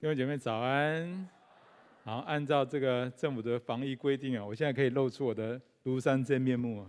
弟兄姐妹早安，好，按照这个政府的防疫规定啊，我现在可以露出我的庐山真面目。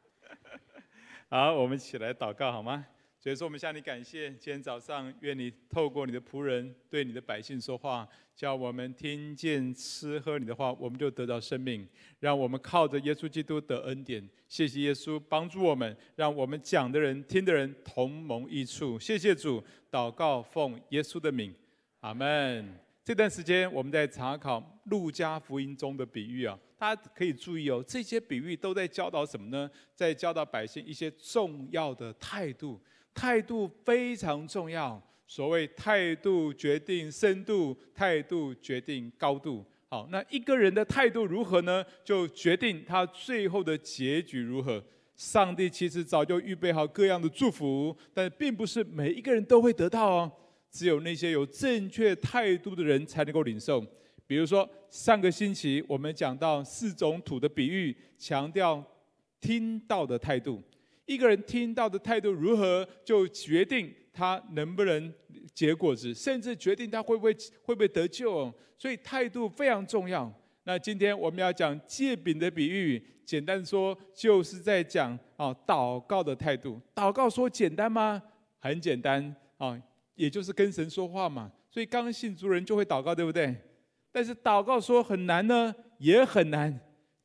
好，我们起来祷告好吗？所以说，我们向你感谢，今天早上愿你透过你的仆人对你的百姓说话，叫我们听见吃喝你的话，我们就得到生命，让我们靠着耶稣基督得恩典。谢谢耶稣帮助我们，让我们讲的人、听的人同盟益处。谢谢主。祷告奉耶稣的名，阿门。这段时间我们在查考路加福音中的比喻啊，大家可以注意哦，这些比喻都在教导什么呢？在教导百姓一些重要的态度，态度非常重要。所谓态度决定深度，态度决定高度。好，那一个人的态度如何呢？就决定他最后的结局如何。上帝其实早就预备好各样的祝福，但并不是每一个人都会得到哦。只有那些有正确态度的人才能够领受。比如说，上个星期我们讲到四种土的比喻，强调听到的态度。一个人听到的态度如何，就决定他能不能结果子，甚至决定他会不会会不会得救。所以态度非常重要。那今天我们要讲借饼的比喻，简单说就是在讲啊祷告的态度。祷告说简单吗？很简单啊，也就是跟神说话嘛。所以刚信主人就会祷告，对不对？但是祷告说很难呢，也很难。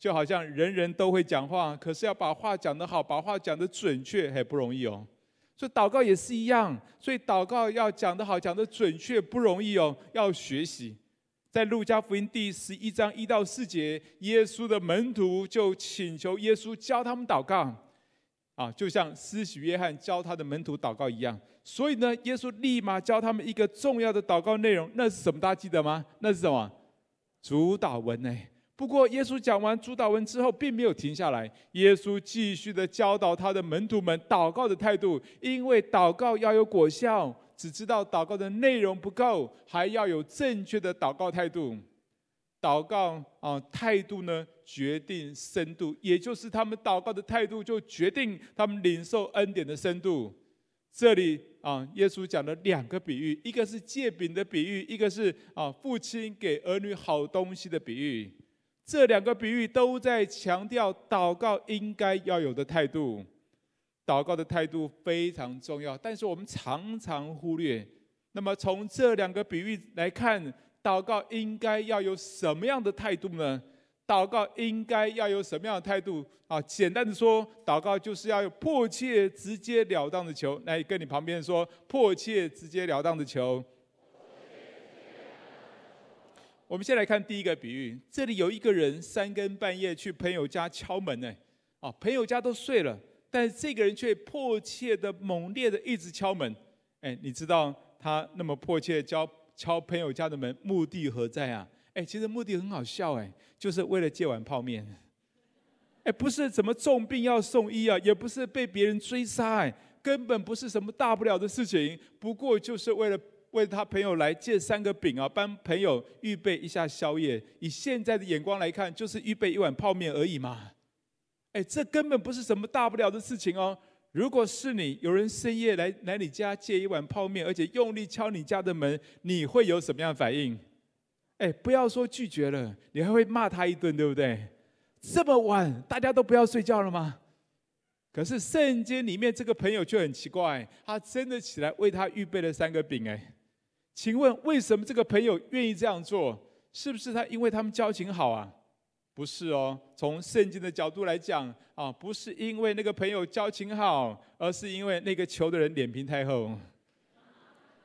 就好像人人都会讲话，可是要把话讲得好，把话讲得准确，很不容易哦。所以祷告也是一样，所以祷告要讲得好，讲得准确不容易哦，要学习。在路加福音第十一章一到四节，耶稣的门徒就请求耶稣教他们祷告，啊，就像施洗约翰教他的门徒祷告一样。所以呢，耶稣立马教他们一个重要的祷告内容，那是什么？大家记得吗？那是什么？主祷文呢？不过耶稣讲完主祷文之后，并没有停下来，耶稣继续的教导他的门徒们祷告的态度，因为祷告要有果效。只知道祷告的内容不够，还要有正确的祷告态度。祷告啊，态度呢，决定深度，也就是他们祷告的态度，就决定他们领受恩典的深度。这里啊，耶稣讲了两个比喻，一个是借饼的比喻，一个是啊，父亲给儿女好东西的比喻。这两个比喻都在强调祷告应该要有的态度。祷告的态度非常重要，但是我们常常忽略。那么从这两个比喻来看，祷告应该要有什么样的态度呢？祷告应该要有什么样的态度啊？简单的说，祷告就是要有迫切、直截了当的求。来跟你旁边说，迫切、直截了当的求。我们先来看第一个比喻，这里有一个人三更半夜去朋友家敲门呢，啊，朋友家都睡了。但是这个人却迫切的、猛烈的一直敲门，哎，你知道他那么迫切敲敲朋友家的门，目的何在啊？哎，其实目的很好笑，哎，就是为了借碗泡面，哎，不是什么重病要送医啊，也不是被别人追杀，哎，根本不是什么大不了的事情，不过就是为了为他朋友来借三个饼啊，帮朋友预备一下宵夜，以现在的眼光来看，就是预备一碗泡面而已嘛。哎，这根本不是什么大不了的事情哦。如果是你，有人深夜来来你家借一碗泡面，而且用力敲你家的门，你会有什么样的反应？哎，不要说拒绝了，你还会骂他一顿，对不对？这么晚，大家都不要睡觉了吗？可是圣经里面这个朋友却很奇怪，他真的起来为他预备了三个饼。哎，请问为什么这个朋友愿意这样做？是不是他因为他们交情好啊？不是哦，从圣经的角度来讲啊，不是因为那个朋友交情好，而是因为那个求的人脸皮太厚，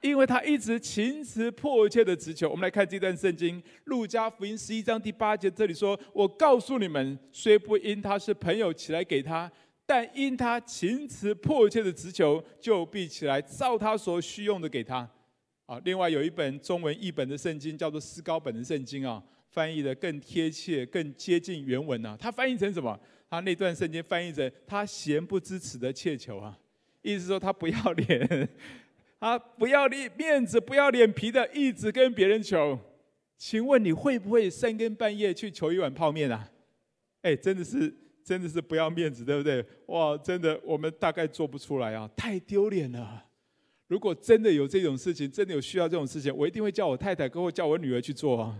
因为他一直情词迫切的直求。我们来看这段圣经，路加福音十一章第八节，这里说：“我告诉你们，虽不因他是朋友起来给他，但因他情词迫切的直求，就必起来照他所需用的给他。”啊，另外有一本中文译本的圣经叫做思高本的圣经啊。翻译的更贴切、更接近原文呢、啊？他翻译成什么？它那段圣经翻译成“他闲不知耻的切求”啊，意思说他不要脸，他不要脸面子、不要脸皮的，一直跟别人求。请问你会不会三更半夜去求一碗泡面啊？哎，真的是，真的是不要面子，对不对？哇，真的，我们大概做不出来啊，太丢脸了。如果真的有这种事情，真的有需要这种事情，我一定会叫我太太跟我叫我女儿去做啊，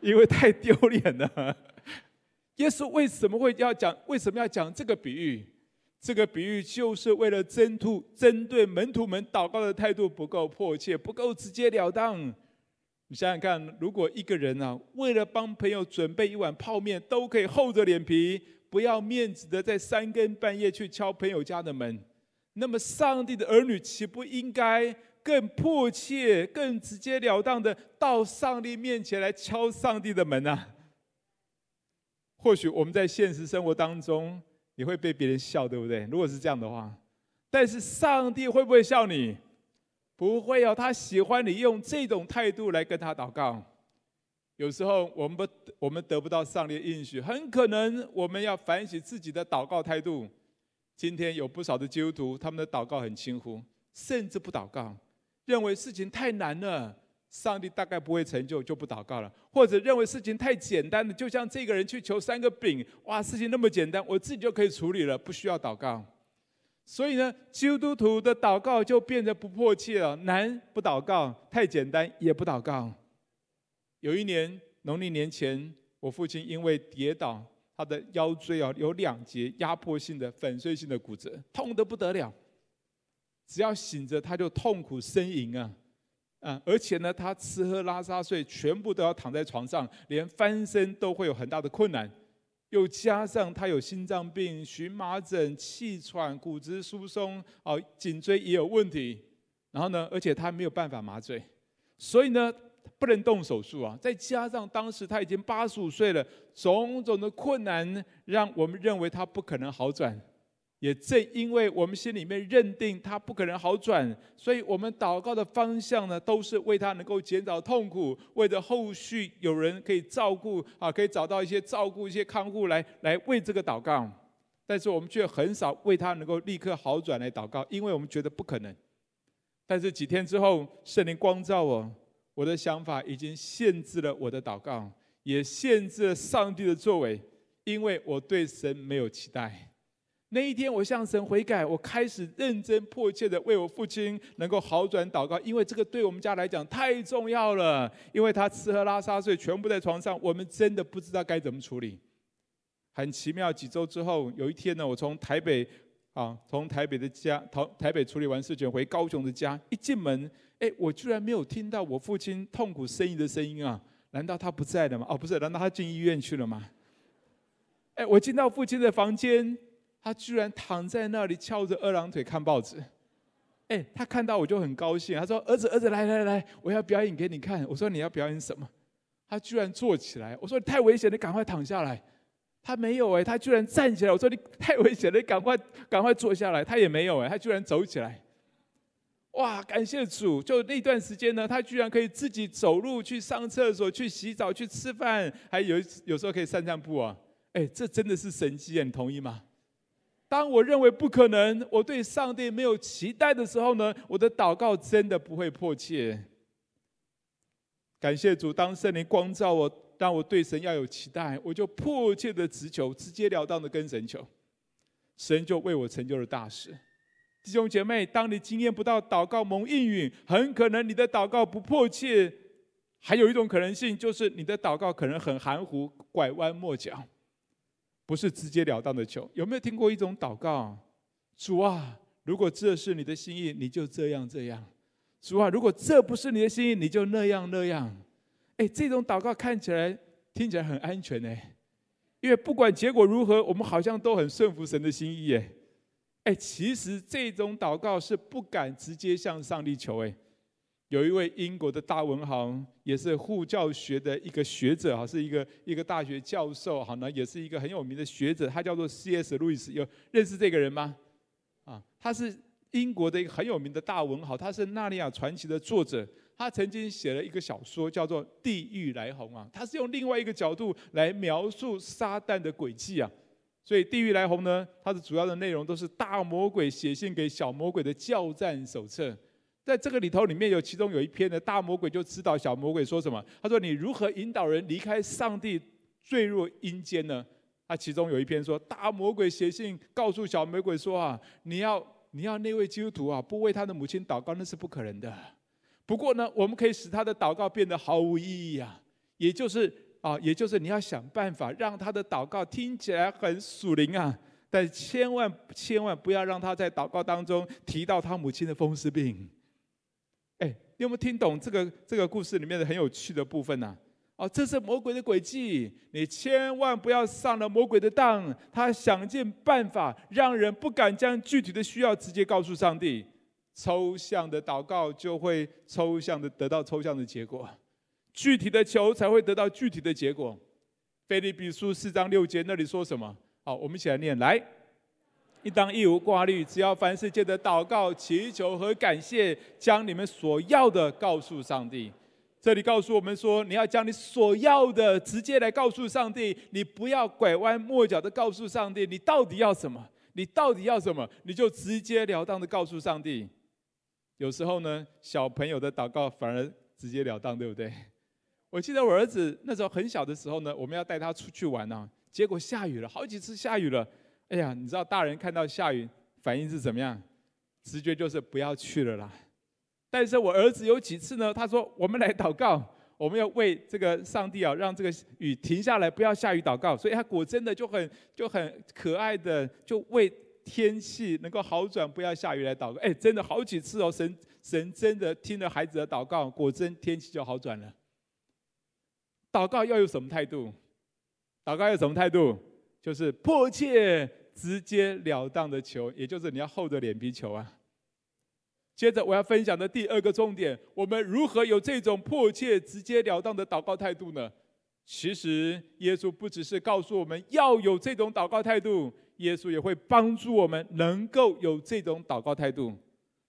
因为太丢脸了。耶稣为什么会要讲？为什么要讲这个比喻？这个比喻就是为了针突针对门徒们祷告的态度不够迫切，不够直截了当。你想想看，如果一个人啊，为了帮朋友准备一碗泡面，都可以厚着脸皮，不要面子的，在三更半夜去敲朋友家的门，那么上帝的儿女岂不应该更迫切、更直截了当的到上帝面前来敲上帝的门啊？或许我们在现实生活当中。你会被别人笑，对不对？如果是这样的话，但是上帝会不会笑你？不会哦，他喜欢你用这种态度来跟他祷告。有时候我们不，我们得不到上帝的应许，很可能我们要反省自己的祷告态度。今天有不少的基督徒，他们的祷告很轻忽，甚至不祷告，认为事情太难了。上帝大概不会成就，就不祷告了；或者认为事情太简单了，就像这个人去求三个饼，哇，事情那么简单，我自己就可以处理了，不需要祷告。所以呢，基督徒的祷告就变得不迫切了，难不祷告，太简单也不祷告。有一年农历年前，我父亲因为跌倒，他的腰椎啊有两节压迫性的粉碎性的骨折，痛得不得了，只要醒着他就痛苦呻吟啊。啊，而且呢，他吃喝拉撒睡全部都要躺在床上，连翻身都会有很大的困难。又加上他有心脏病、荨麻疹、气喘、骨质疏松，哦，颈椎也有问题。然后呢，而且他没有办法麻醉，所以呢，不能动手术啊。再加上当时他已经八十五岁了，种种的困难让我们认为他不可能好转。也正因为我们心里面认定他不可能好转，所以我们祷告的方向呢，都是为他能够减少痛苦，为着后续有人可以照顾啊，可以找到一些照顾、一些看护来来为这个祷告。但是我们却很少为他能够立刻好转来祷告，因为我们觉得不可能。但是几天之后，圣灵光照我，我的想法已经限制了我的祷告，也限制了上帝的作为，因为我对神没有期待。那一天，我向神悔改，我开始认真迫切的为我父亲能够好转祷告，因为这个对我们家来讲太重要了。因为他吃喝拉撒睡全部在床上，我们真的不知道该怎么处理。很奇妙，几周之后，有一天呢，我从台北啊，从台北的家，台台北处理完事情回高雄的家，一进门，哎，我居然没有听到我父亲痛苦呻吟的声音啊！难道他不在了吗？哦，不是，难道他进医院去了吗？哎，我进到父亲的房间。他居然躺在那里翘着二郎腿看报纸，哎，他看到我就很高兴，他说：“儿子，儿子，来来来，我要表演给你看。”我说：“你要表演什么？”他居然坐起来，我说：“太危险，你赶快躺下来。”他没有哎，他居然站起来。我说：“你太危险了，你赶快赶快坐下来。”他也没有哎，他居然走起来。哇，感谢主！就那段时间呢，他居然可以自己走路去上厕所、去洗澡、去吃饭，还有有时候可以散散步啊。哎，这真的是神迹啊！你同意吗？当我认为不可能，我对上帝没有期待的时候呢，我的祷告真的不会迫切。感谢主，当圣灵光照我，当我对神要有期待，我就迫切的直求，直截了当的跟神求，神就为我成就了大事。弟兄姐妹，当你经验不到祷告蒙应允，很可能你的祷告不迫切，还有一种可能性就是你的祷告可能很含糊，拐弯抹角。不是直截了当的求，有没有听过一种祷告？主啊，如果这是你的心意，你就这样这样。主啊，如果这不是你的心意，你就那样那样。哎，这种祷告看起来听起来很安全呢，因为不管结果如何，我们好像都很顺服神的心意哎。哎，其实这种祷告是不敢直接向上帝求哎。有一位英国的大文豪，也是护教学的一个学者哈，是一个一个大学教授哈，那也是一个很有名的学者，他叫做 C.S. 路易斯，有认识这个人吗？啊，他是英国的一个很有名的大文豪，他是《纳尼亚传奇》的作者，他曾经写了一个小说叫做《地狱来鸿》啊，他是用另外一个角度来描述撒旦的诡计啊，所以《地狱来鸿》呢，它的主要的内容都是大魔鬼写信给小魔鬼的教战手册。在这个里头，里面有其中有一篇的大魔鬼就知道小魔鬼说什么。他说：“你如何引导人离开上帝，坠入阴间呢？”他其中有一篇说，大魔鬼写信告诉小魔鬼说：“啊，你要你要那位基督徒啊，不为他的母亲祷告，那是不可能的。不过呢，我们可以使他的祷告变得毫无意义啊，也就是啊，也就是你要想办法让他的祷告听起来很属灵啊，但千万千万不要让他在祷告当中提到他母亲的风湿病。哎，你有没有听懂这个这个故事里面的很有趣的部分呢？哦，这是魔鬼的诡计，你千万不要上了魔鬼的当。他想尽办法让人不敢将具体的需要直接告诉上帝，抽象的祷告就会抽象的得到抽象的结果，具体的求才会得到具体的结果。腓立比书四章六节那里说什么？好，我们一起来念，来，应当一无挂虑，只要凡事借着祷告、祈求和感谢，将你们所要的告诉上帝。这里告诉我们说，你要将你所要的直接来告诉上帝，你不要拐弯抹角的告诉上帝，你到底要什么？你到底要什么？你就直截了当的告诉上帝。有时候呢，小朋友的祷告反而直截了当，对不对？我记得我儿子那时候很小的时候呢，我们要带他出去玩呢，结果下雨了，好几次下雨了。哎呀，你知道大人看到下雨反应是怎么样？直觉就是不要去了啦。但是我儿子有几次呢？他说：“我们来祷告，我们要为这个上帝啊，让这个雨停下来，不要下雨祷告。”所以他果真的就很就很可爱的，就为天气能够好转，不要下雨来祷告。哎，真的好几次哦，神神真的听了孩子的祷告，果真天气就好转了。祷告要有什么态度？祷告要有什么态度？就是迫切、直截了当的求，也就是你要厚着脸皮求啊。接着我要分享的第二个重点，我们如何有这种迫切、直截了当的祷告态度呢？其实耶稣不只是告诉我们要有这种祷告态度，耶稣也会帮助我们能够有这种祷告态度。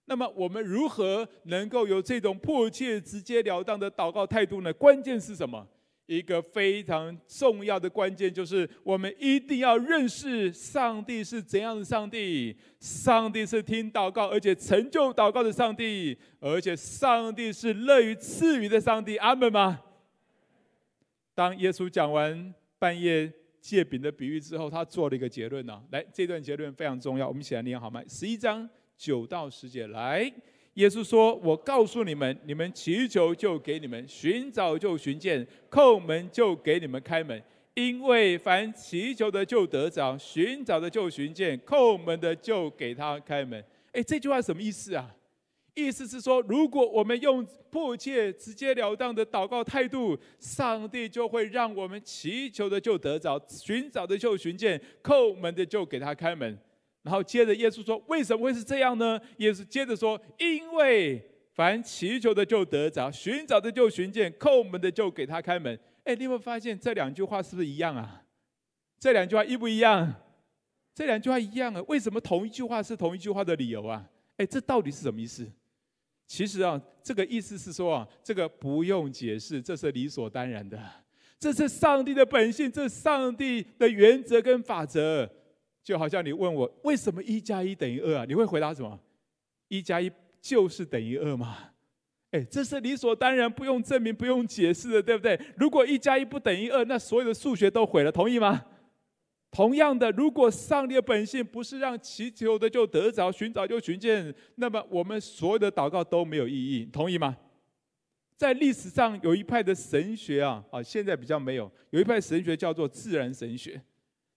那么我们如何能够有这种迫切、直截了当的祷告态度呢？关键是什么？一个非常重要的关键就是，我们一定要认识上帝是怎样的上帝。上帝是听祷告而且成就祷告的上帝，而且上帝是乐于赐予的上帝。阿门吗？当耶稣讲完半夜借饼的比喻之后，他做了一个结论呢。来，这段结论非常重要，我们一起来念好吗？十一章九到十节，来。耶稣说：“我告诉你们，你们祈求就给你们，寻找就寻见，叩门就给你们开门。因为凡祈求的就得着，寻找的就寻见，叩门的就给他开门。”哎，这句话什么意思啊？意思是说，如果我们用迫切、直截了当的祷告态度，上帝就会让我们祈求的就得着，寻找的就寻见，叩门的就给他开门。然后接着耶稣说：“为什么会是这样呢？”耶稣接着说：“因为凡祈求的就得着，寻找的就寻见，叩门的就给他开门。”哎，你有没有发现这两句话是不是一样啊？这两句话一不一样？这两句话一样啊？为什么同一句话是同一句话的理由啊？哎，这到底是什么意思？其实啊，这个意思是说啊，这个不用解释，这是理所当然的，这是上帝的本性，这是上帝的原则跟法则。就好像你问我为什么一加一等于二啊？你会回答什么？一加一就是等于二吗？哎，这是理所当然，不用证明，不用解释的，对不对？如果一加一不等于二，那所有的数学都毁了，同意吗？同样的，如果上帝的本性不是让祈求的就得着，寻找就寻见，那么我们所有的祷告都没有意义，同意吗？在历史上有一派的神学啊，啊，现在比较没有，有一派神学叫做自然神学。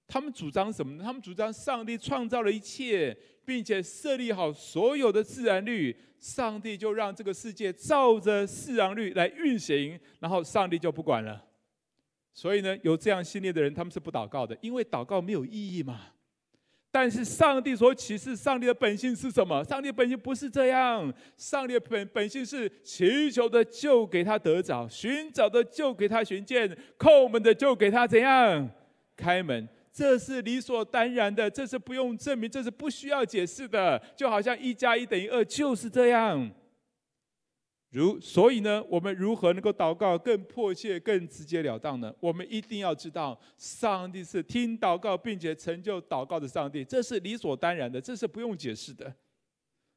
他们主张什么呢？他们主张上帝创造了一切，并且设立好所有的自然律，上帝就让这个世界照着自然律来运行，然后上帝就不管了。所以呢，有这样信念的人，他们是不祷告的，因为祷告没有意义嘛。但是上帝所启示上帝的本性是什么？上帝本性不是这样，上帝的本本性是祈求的就给他得着，寻找的就给他寻见，叩门的就给他怎样开门。这是理所当然的，这是不用证明，这是不需要解释的，就好像一加一等于二就是这样。如所以呢，我们如何能够祷告更迫切、更直截了当呢？我们一定要知道，上帝是听祷告并且成就祷告的上帝，这是理所当然的，这是不用解释的。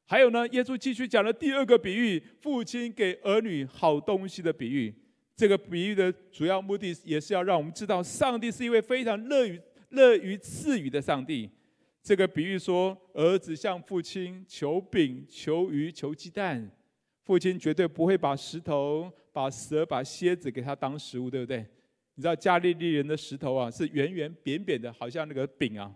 还有呢，耶稣继续讲了第二个比喻，父亲给儿女好东西的比喻。这个比喻的主要目的也是要让我们知道，上帝是一位非常乐于乐于赐予的上帝，这个比喻说，儿子向父亲求饼、求鱼、求鸡蛋，父亲绝对不会把石头、把蛇、把蝎子给他当食物，对不对？你知道加利利人的石头啊，是圆圆扁扁的，好像那个饼啊。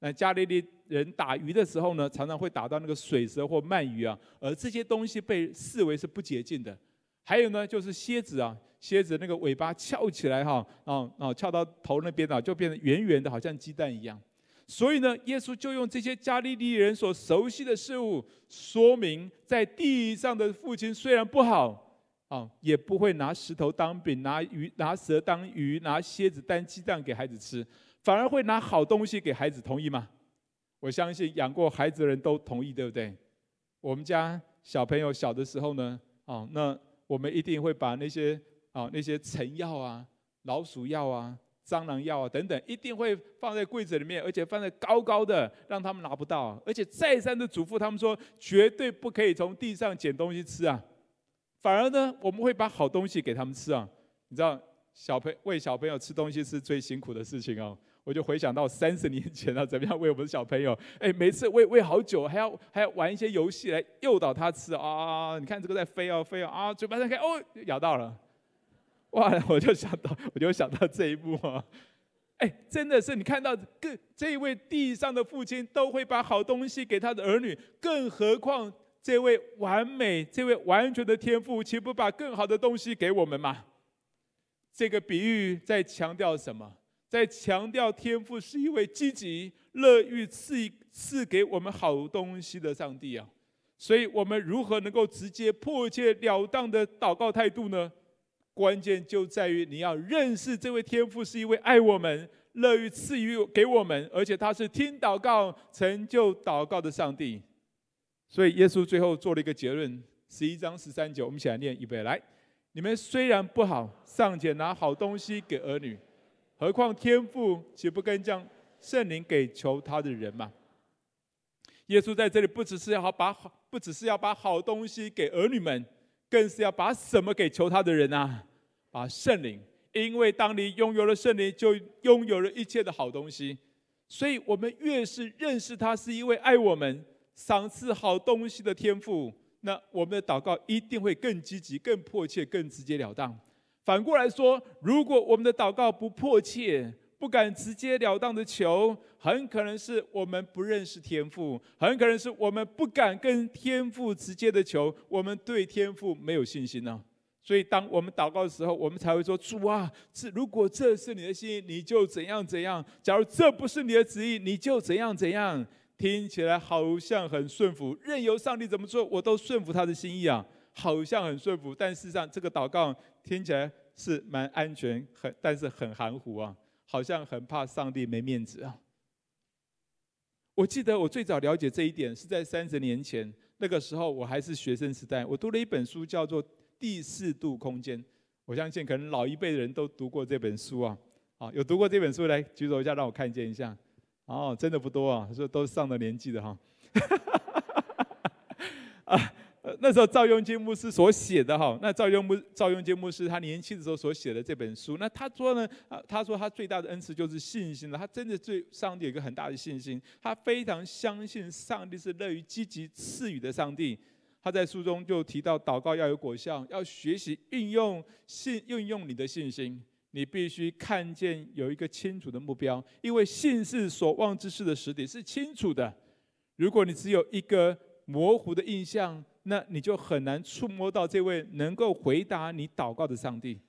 那加利利人打鱼的时候呢，常常会打到那个水蛇或鳗鱼啊，而这些东西被视为是不洁净的。还有呢，就是蝎子啊，蝎子那个尾巴翘起来哈，啊啊，翘到头那边啊，就变得圆圆的，好像鸡蛋一样。所以呢，耶稣就用这些加利利人所熟悉的事物，说明在地上的父亲虽然不好啊，也不会拿石头当饼，拿鱼拿蛇当鱼，拿蝎子当鸡蛋给孩子吃。反而会拿好东西给孩子，同意吗？我相信养过孩子的人都同意，对不对？我们家小朋友小的时候呢，啊，那我们一定会把那些啊那些虫药啊、老鼠药啊、蟑螂药啊等等，一定会放在柜子里面，而且放在高高的，让他们拿不到。而且再三的嘱咐他们说，绝对不可以从地上捡东西吃啊。反而呢，我们会把好东西给他们吃啊。你知道，小朋喂小朋友吃东西是最辛苦的事情哦。我就回想到三十年前啊，怎么样喂我们的小朋友？哎，每次喂喂好久，还要还要玩一些游戏来诱导他吃啊！你看这个在飞啊飞啊啊，嘴巴张开哦，咬到了，哇！我就想到，我就想到这一幕啊！哎，真的是你看到各这一位地上的父亲都会把好东西给他的儿女，更何况这位完美、这位完全的天父，岂不把更好的东西给我们吗？这个比喻在强调什么？在强调天父是一位积极、乐于赐赐给我们好东西的上帝啊，所以我们如何能够直接、迫切、了当的祷告态度呢？关键就在于你要认识这位天父是一位爱我们、乐于赐予给我们，而且他是听祷告、成就祷告的上帝。所以耶稣最后做了一个结论：十一章十三节，我们一起来念，一遍来，你们虽然不好，尚且拿好东西给儿女。何况天父岂不更将圣灵给求他的人吗？耶稣在这里不只是要把好，不只是要把好东西给儿女们，更是要把什么给求他的人啊？把圣灵，因为当你拥有了圣灵，就拥有了一切的好东西。所以，我们越是认识他是一位爱我们、赏赐好东西的天赋，那我们的祷告一定会更积极、更迫切、更直截了当。反过来说，如果我们的祷告不迫切，不敢直截了当的求，很可能是我们不认识天赋，很可能是我们不敢跟天赋直接的求，我们对天赋没有信心呢、所以，当我们祷告的时候，我们才会说：“主啊，这如果这是你的心意，你就怎样怎样；假如这不是你的旨意，你就怎样怎样。”听起来好像很顺服，任由上帝怎么做，我都顺服他的心意啊。好像很顺服，但事实上这个祷告听起来是蛮安全，很但是很含糊啊，好像很怕上帝没面子啊。我记得我最早了解这一点是在三十年前，那个时候我还是学生时代，我读了一本书叫做《第四度空间》，我相信可能老一辈的人都读过这本书啊。啊，有读过这本书来举手一下，让我看见一下。哦，真的不多啊，说都上了年纪的哈。啊。呃，那时候赵雍基牧师所写的哈，那赵雍牧赵雍基牧师他年轻的时候所写的这本书，那他说呢，啊，他说他最大的恩赐就是信心了，他真的对上帝有一个很大的信心，他非常相信上帝是乐于积极赐予的上帝。他在书中就提到，祷告要有果效，要学习运用信运用你的信心，你必须看见有一个清楚的目标，因为信是所望之事的实体，是清楚的。如果你只有一个模糊的印象，那你就很难触摸到这位能够回答你祷告的上帝。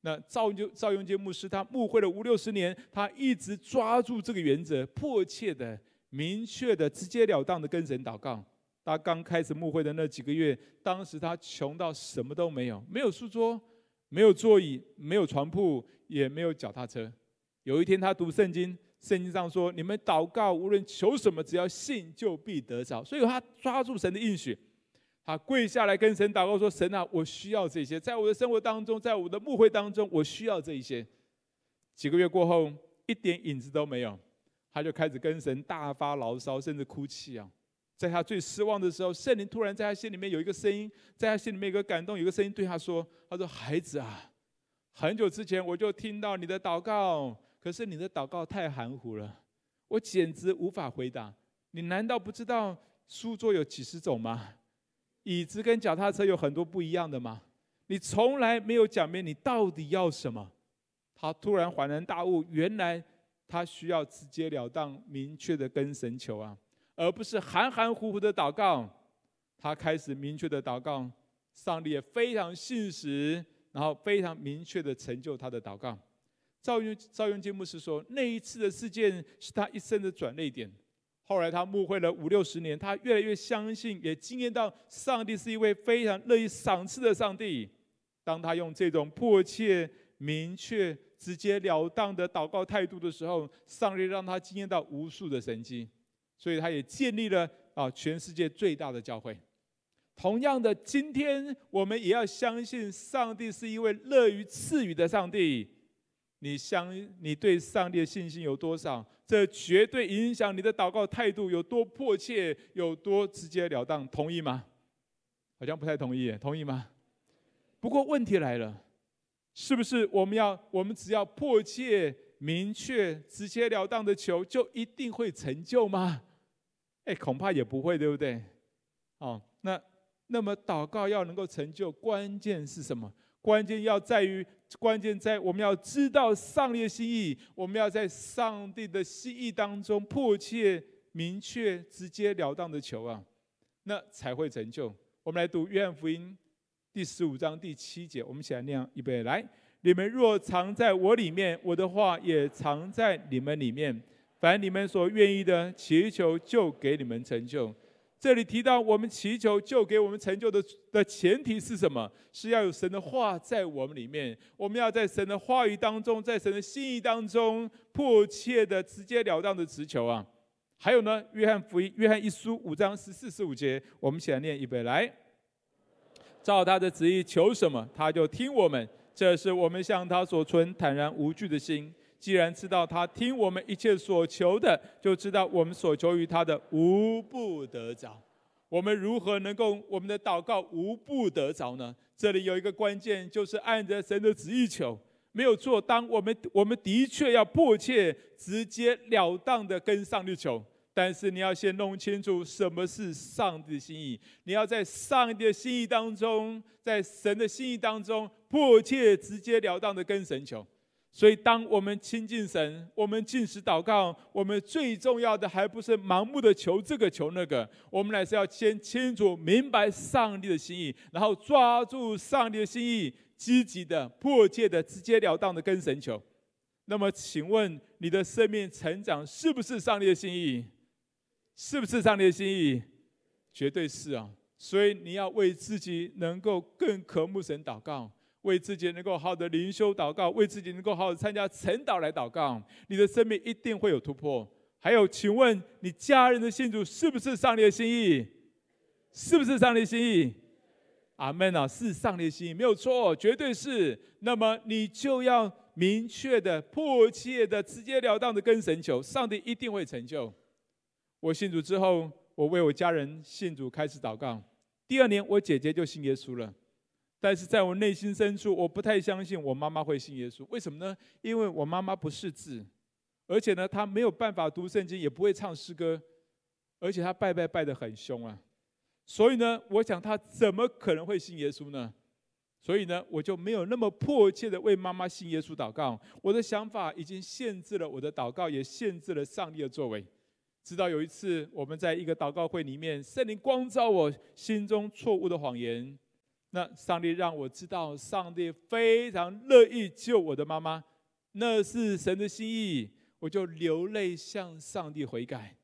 那赵就赵永杰牧师他牧会了五六十年，他一直抓住这个原则，迫切的、明确的、直截了当的跟神祷告。他刚开始牧会的那几个月，当时他穷到什么都没有，没有书桌，没有座椅，没有床铺，也没有脚踏车。有一天他读圣经，圣经上说：“你们祷告，无论求什么，只要信，就必得着。”所以他抓住神的应许。他跪下来跟神祷告说：“神啊，我需要这些，在我的生活当中，在我的牧会当中，我需要这一些。”几个月过后，一点影子都没有，他就开始跟神大发牢骚，甚至哭泣啊！在他最失望的时候，圣灵突然在他心里面有一个声音，在他心里面有个感动，有个声音对他说：“他说孩子啊，很久之前我就听到你的祷告，可是你的祷告太含糊了，我简直无法回答。”你难道不知道书桌有几十种吗？椅子跟脚踏车有很多不一样的吗？你从来没有讲明你到底要什么。他突然恍然大悟，原来他需要直截了当、明确的跟神求啊，而不是含含糊糊的祷告。他开始明确的祷告，上帝也非常信实，然后非常明确的成就他的祷告。赵永赵永金牧师说，那一次的事件是他一生的转捩点。后来他牧会了五六十年，他越来越相信，也经验到上帝是一位非常乐意赏赐的上帝。当他用这种迫切、明确。直截了当的祷告态度的时候，上帝让他经验到无数的神迹，所以他也建立了啊全世界最大的教会。同样的，今天我们也要相信上帝是一位乐于赐予的上帝。你相你对上帝的信心有多少？这绝对影响你的祷告态度有多迫切，有多直截了当。同意吗？好像不太同意，同意吗？不过问题来了。是不是我们要我们只要迫切、明确、直截了当的求，就一定会成就吗？哎，恐怕也不会，对不对？哦，那那么祷告要能够成就，关键是什么？关键要在于，关键在我们要知道上帝的心意，我们要在上帝的心意当中迫切、明确、直截了当的求啊，那才会成就。我们来读约翰福音。第十五章第七节，我们一起来念，预备来。你们若藏在我里面，我的话也藏在你们里面。凡你们所愿意的，祈求就给你们成就。这里提到我们祈求就给我们成就的的前提是什么？是要有神的话在我们里面。我们要在神的话语当中，在神的心意当中，迫切的、直截了当的祈求啊。还有呢，约翰福音、约翰一书五章十四、十五节，我们一起来念，一遍来。照他的旨意求什么，他就听我们。这是我们向他所存坦然无惧的心。既然知道他听我们一切所求的，就知道我们所求于他的无不得着。我们如何能够我们的祷告无不得着呢？这里有一个关键，就是按着神的旨意求，没有错。当我们我们的确要迫切、直截了当的跟上帝求。但是你要先弄清楚什么是上帝的心意。你要在上帝的心意当中，在神的心意当中，迫切、直截了当的跟神求。所以，当我们亲近神，我们进食祷告，我们最重要的还不是盲目的求这个求那个，我们乃是要先清楚明白上帝的心意，然后抓住上帝的心意，积极的、迫切的、直截了当的跟神求。那么，请问你的生命成长是不是上帝的心意？是不是上帝的心意？绝对是啊！所以你要为自己能够更渴慕神祷告，为自己能够好好的灵修祷告，为自己能够好好的参加晨祷来祷告，你的生命一定会有突破。还有，请问你家人的信主是不是上帝的心意？是不是上帝心意？阿门啊！是上帝心意，没有错，绝对是。那么你就要明确的、迫切的、直截了当的跟神求，上帝一定会成就。我信主之后，我为我家人信主开始祷告。第二年，我姐姐就信耶稣了。但是在我内心深处，我不太相信我妈妈会信耶稣。为什么呢？因为我妈妈不识字，而且呢，她没有办法读圣经，也不会唱诗歌，而且她拜拜拜得很凶啊。所以呢，我想她怎么可能会信耶稣呢？所以呢，我就没有那么迫切的为妈妈信耶稣祷告。我的想法已经限制了我的祷告，也限制了上帝的作为。直到有一次，我们在一个祷告会里面，圣灵光照我心中错误的谎言。那上帝让我知道，上帝非常乐意救我的妈妈，那是神的心意。我就流泪向上帝悔改。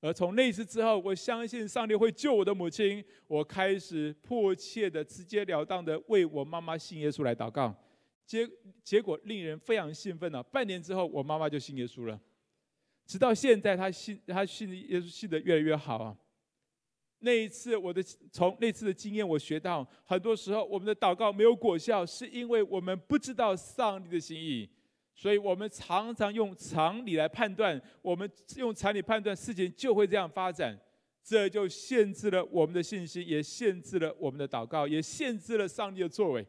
而从那次之后，我相信上帝会救我的母亲。我开始迫切的、直截了当的为我妈妈信耶稣来祷告。结结果令人非常兴奋啊！半年之后，我妈妈就信耶稣了。直到现在，她信她信耶稣信的越来越好啊。那一次，我的从那次的经验，我学到，很多时候我们的祷告没有果效，是因为我们不知道上帝的心意，所以我们常常用常理来判断，我们用常理判断事情就会这样发展，这就限制了我们的信心，也限制了我们的祷告，也限制了上帝的作为，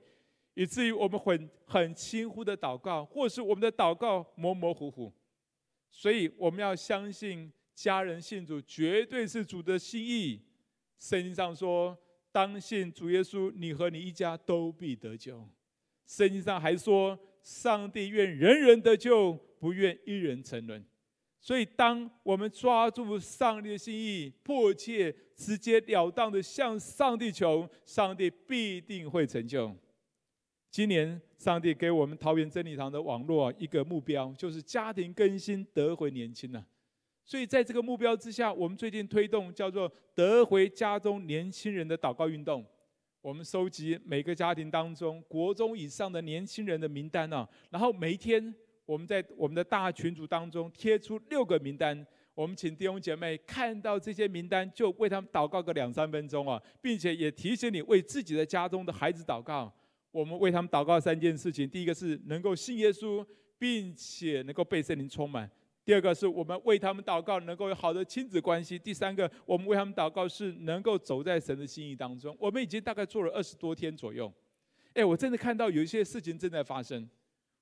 以至于我们很很轻忽的祷告，或是我们的祷告模模糊糊。所以我们要相信家人信主绝对是主的心意。圣经上说，当信主耶稣，你和你一家都必得救。圣经上还说，上帝愿人人得救，不愿一人沉沦。所以，当我们抓住上帝的心意，迫切、直截了当的向上帝求，上帝必定会成就。今年，上帝给我们桃园真理堂的网络一个目标，就是家庭更新，得回年轻了。所以，在这个目标之下，我们最近推动叫做“得回家中年轻人的祷告运动”。我们收集每个家庭当中国中以上的年轻人的名单啊，然后每一天。我们在我们的大群组当中贴出六个名单，我们请弟兄姐妹看到这些名单，就为他们祷告个两三分钟啊，并且也提醒你为自己的家中的孩子祷告。我们为他们祷告三件事情：第一个是能够信耶稣，并且能够被圣灵充满；第二个是我们为他们祷告能够有好的亲子关系；第三个，我们为他们祷告是能够走在神的心意当中。我们已经大概做了二十多天左右，哎，我真的看到有一些事情正在发生。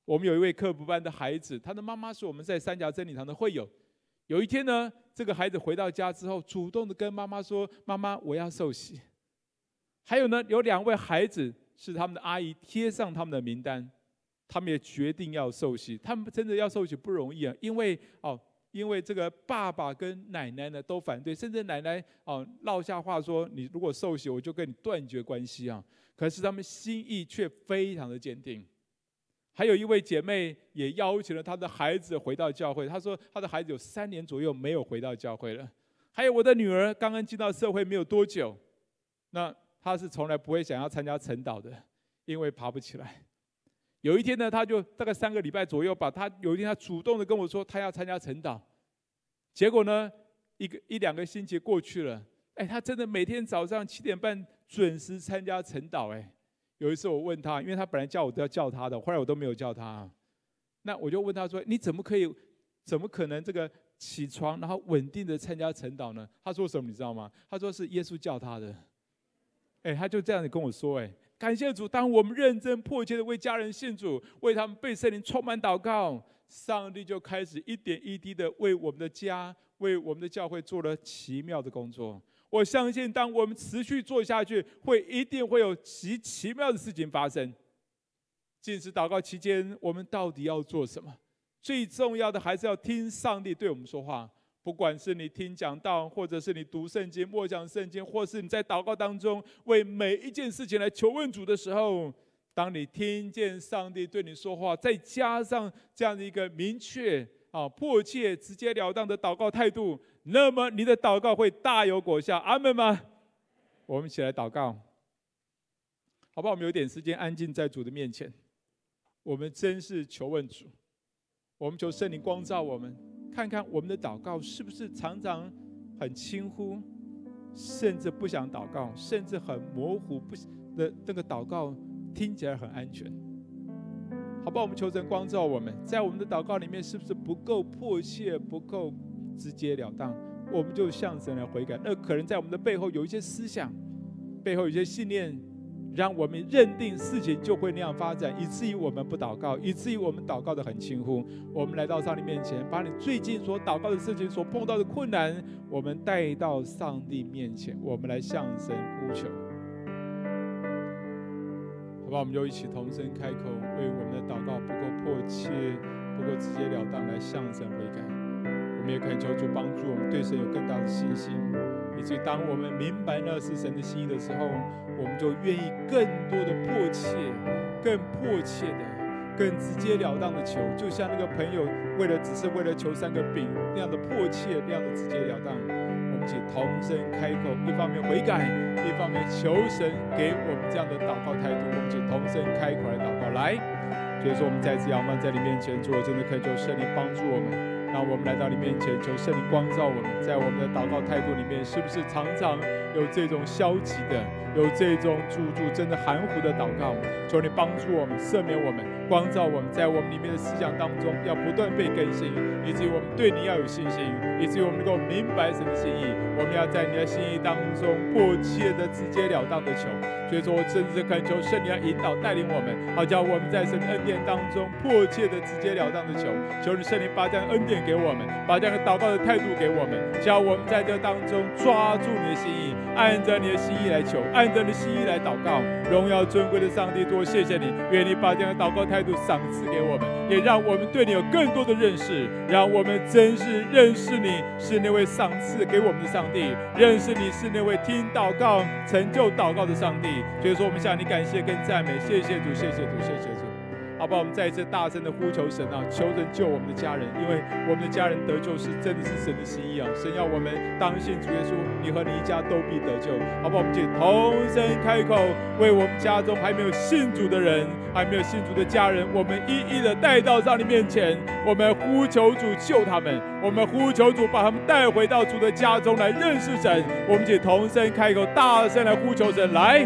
我们有一位课辅班的孩子，他的妈妈是我们在三峡真理堂的会友。有一天呢，这个孩子回到家之后，主动的跟妈妈说：“妈妈，我要受洗。”还有呢，有两位孩子是他们的阿姨贴上他们的名单，他们也决定要受洗。他们真的要受洗不容易啊，因为哦，因为这个爸爸跟奶奶呢都反对，甚至奶奶哦撂下话说：“你如果受洗，我就跟你断绝关系啊。”可是他们心意却非常的坚定。还有一位姐妹也邀请了她的孩子回到教会。她说她的孩子有三年左右没有回到教会了。还有我的女儿刚刚进到社会没有多久，那她是从来不会想要参加晨祷的，因为爬不起来。有一天呢，他就大概三个礼拜左右吧，他有一天他主动的跟我说他要参加晨祷。结果呢，一个一两个星期过去了，哎，他真的每天早上七点半准时参加晨祷，哎。有一次我问他，因为他本来叫我都要叫他的，后来我都没有叫他。那我就问他说：“你怎么可以，怎么可能这个起床然后稳定的参加晨祷呢？”他说什么你知道吗？他说是耶稣叫他的。哎，他就这样子跟我说：“哎，感谢主，当我们认真迫切的为家人信主，为他们被圣灵充满祷告，上帝就开始一点一滴的为我们的家、为我们的教会做了奇妙的工作。”我相信，当我们持续做下去，会一定会有极奇妙的事情发生。禁食祷告期间，我们到底要做什么？最重要的还是要听上帝对我们说话。不管是你听讲道，或者是你读圣经、默想圣经，或是你在祷告当中为每一件事情来求问主的时候，当你听见上帝对你说话，再加上这样的一个明确、啊迫切、直截了当的祷告态度。那么你的祷告会大有果效，阿门吗？我们一起来祷告，好不好？我们有点时间安静在主的面前，我们真是求问主，我们求圣灵光照我们，看看我们的祷告是不是常常很轻忽，甚至不想祷告，甚至很模糊，不的那个祷告听起来很安全，好吧？我们求神光照我们，在我们的祷告里面是不是不够迫切，不够？直截了当，我们就向神来悔改。那可能在我们的背后有一些思想，背后有一些信念，让我们认定事情就会那样发展，以至于我们不祷告，以至于我们祷告得很轻忽。我们来到上帝面前，把你最近所祷告的事情、所碰到的困难，我们带到上帝面前，我们来向神呼求。好吧，我们就一起同声开口，为我们的祷告不够迫切、不够直截了当，来向神悔改。我们也恳求主帮助我们，对神有更大的信心，以至于当我们明白那是神的心意的时候，我们就愿意更多的迫切、更迫切的、更直截了当的求，就像那个朋友为了只是为了求三个饼那样的迫切、那样的直截了当。我们一起同声开口，一方面悔改，一方面求神给我们这样的祷告态度。我们一起同声开口来祷告，来，所以说我们再次仰望在你面前，主，我真的恳求圣灵帮助我们。那我们来到你面前，求圣灵光照我们，在我们的祷告态度里面，是不是常常有这种消极的，有这种主主真的含糊的祷告。求你帮助我们，赦免我们，光照我们，在我们里面的思想当中要不断被更新，以至于我们对你要有信心，以至于我们能够明白神的心意。我们要在你的心意当中迫切的、直截了当的求。所以说，我真是恳求圣灵要引导带领我们，好叫我们在神的恩典当中迫切的、直截了当的求。求你圣灵把这样的恩典给我们，把这样的祷告的态度给我们，叫我们在这当中抓住你的心意，按照你的心意来求，按照你的心意来祷告。荣耀尊贵的上帝，多谢谢你，愿你把这样的祷告态度赏赐给我们，也让我们对你有更多的认识，让我们真是认识你是那位赏赐给我们的上帝，认识你是那位听祷告、成就祷告的上帝。所以说，我们向你感谢跟赞美，谢谢主，谢谢主，谢谢主。好吧，我们再一次大声的呼求神啊，求神救我们的家人，因为我们的家人得救是真的是神的心意啊。神要我们当信主耶稣，你和你一家都必得救。好吧，我们就同声开口，为我们家中还没有信主的人，还没有信主的家人，我们一一的带到上帝面前，我们呼求主救他们，我们呼求主把他们带回到主的家中来认识神。我们就同声开口，大声来呼求神来。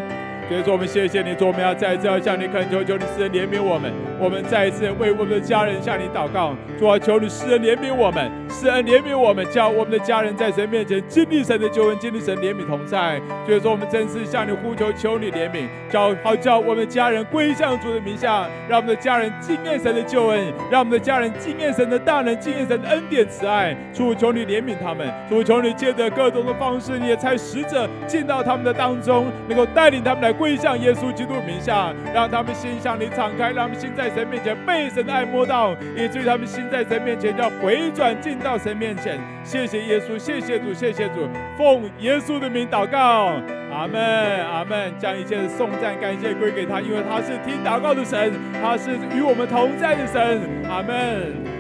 所以说，我们谢谢你，主，我们要再次要向你恳求，求你施恩怜悯我们。我们再一次为我们的家人向你祷告，主啊，求你施恩怜悯我们，施恩怜悯我们，叫我们的家人在神面前经历神的救恩，经历神怜悯同在。所以说，我们真是向你呼求，求你怜悯，叫好叫我们的家人归向主的名下，让我们的家人经验神的救恩，让我们的家人经验神的大能，经验神的恩典慈爱。主，求你怜悯他们，主，求你借着各种的方式，你也差使者进到他们的当中，能够带领他们来。归向耶稣基督名下，让他们心向你敞开，让他们心在神面前被神的爱摸到，以至于他们心在神面前要回转进到神面前。谢谢耶稣，谢谢主，谢谢主，奉耶稣的名祷告，阿门，阿门。将一切的颂赞感谢归给他，因为他是听祷告的神，他是与我们同在的神，阿门。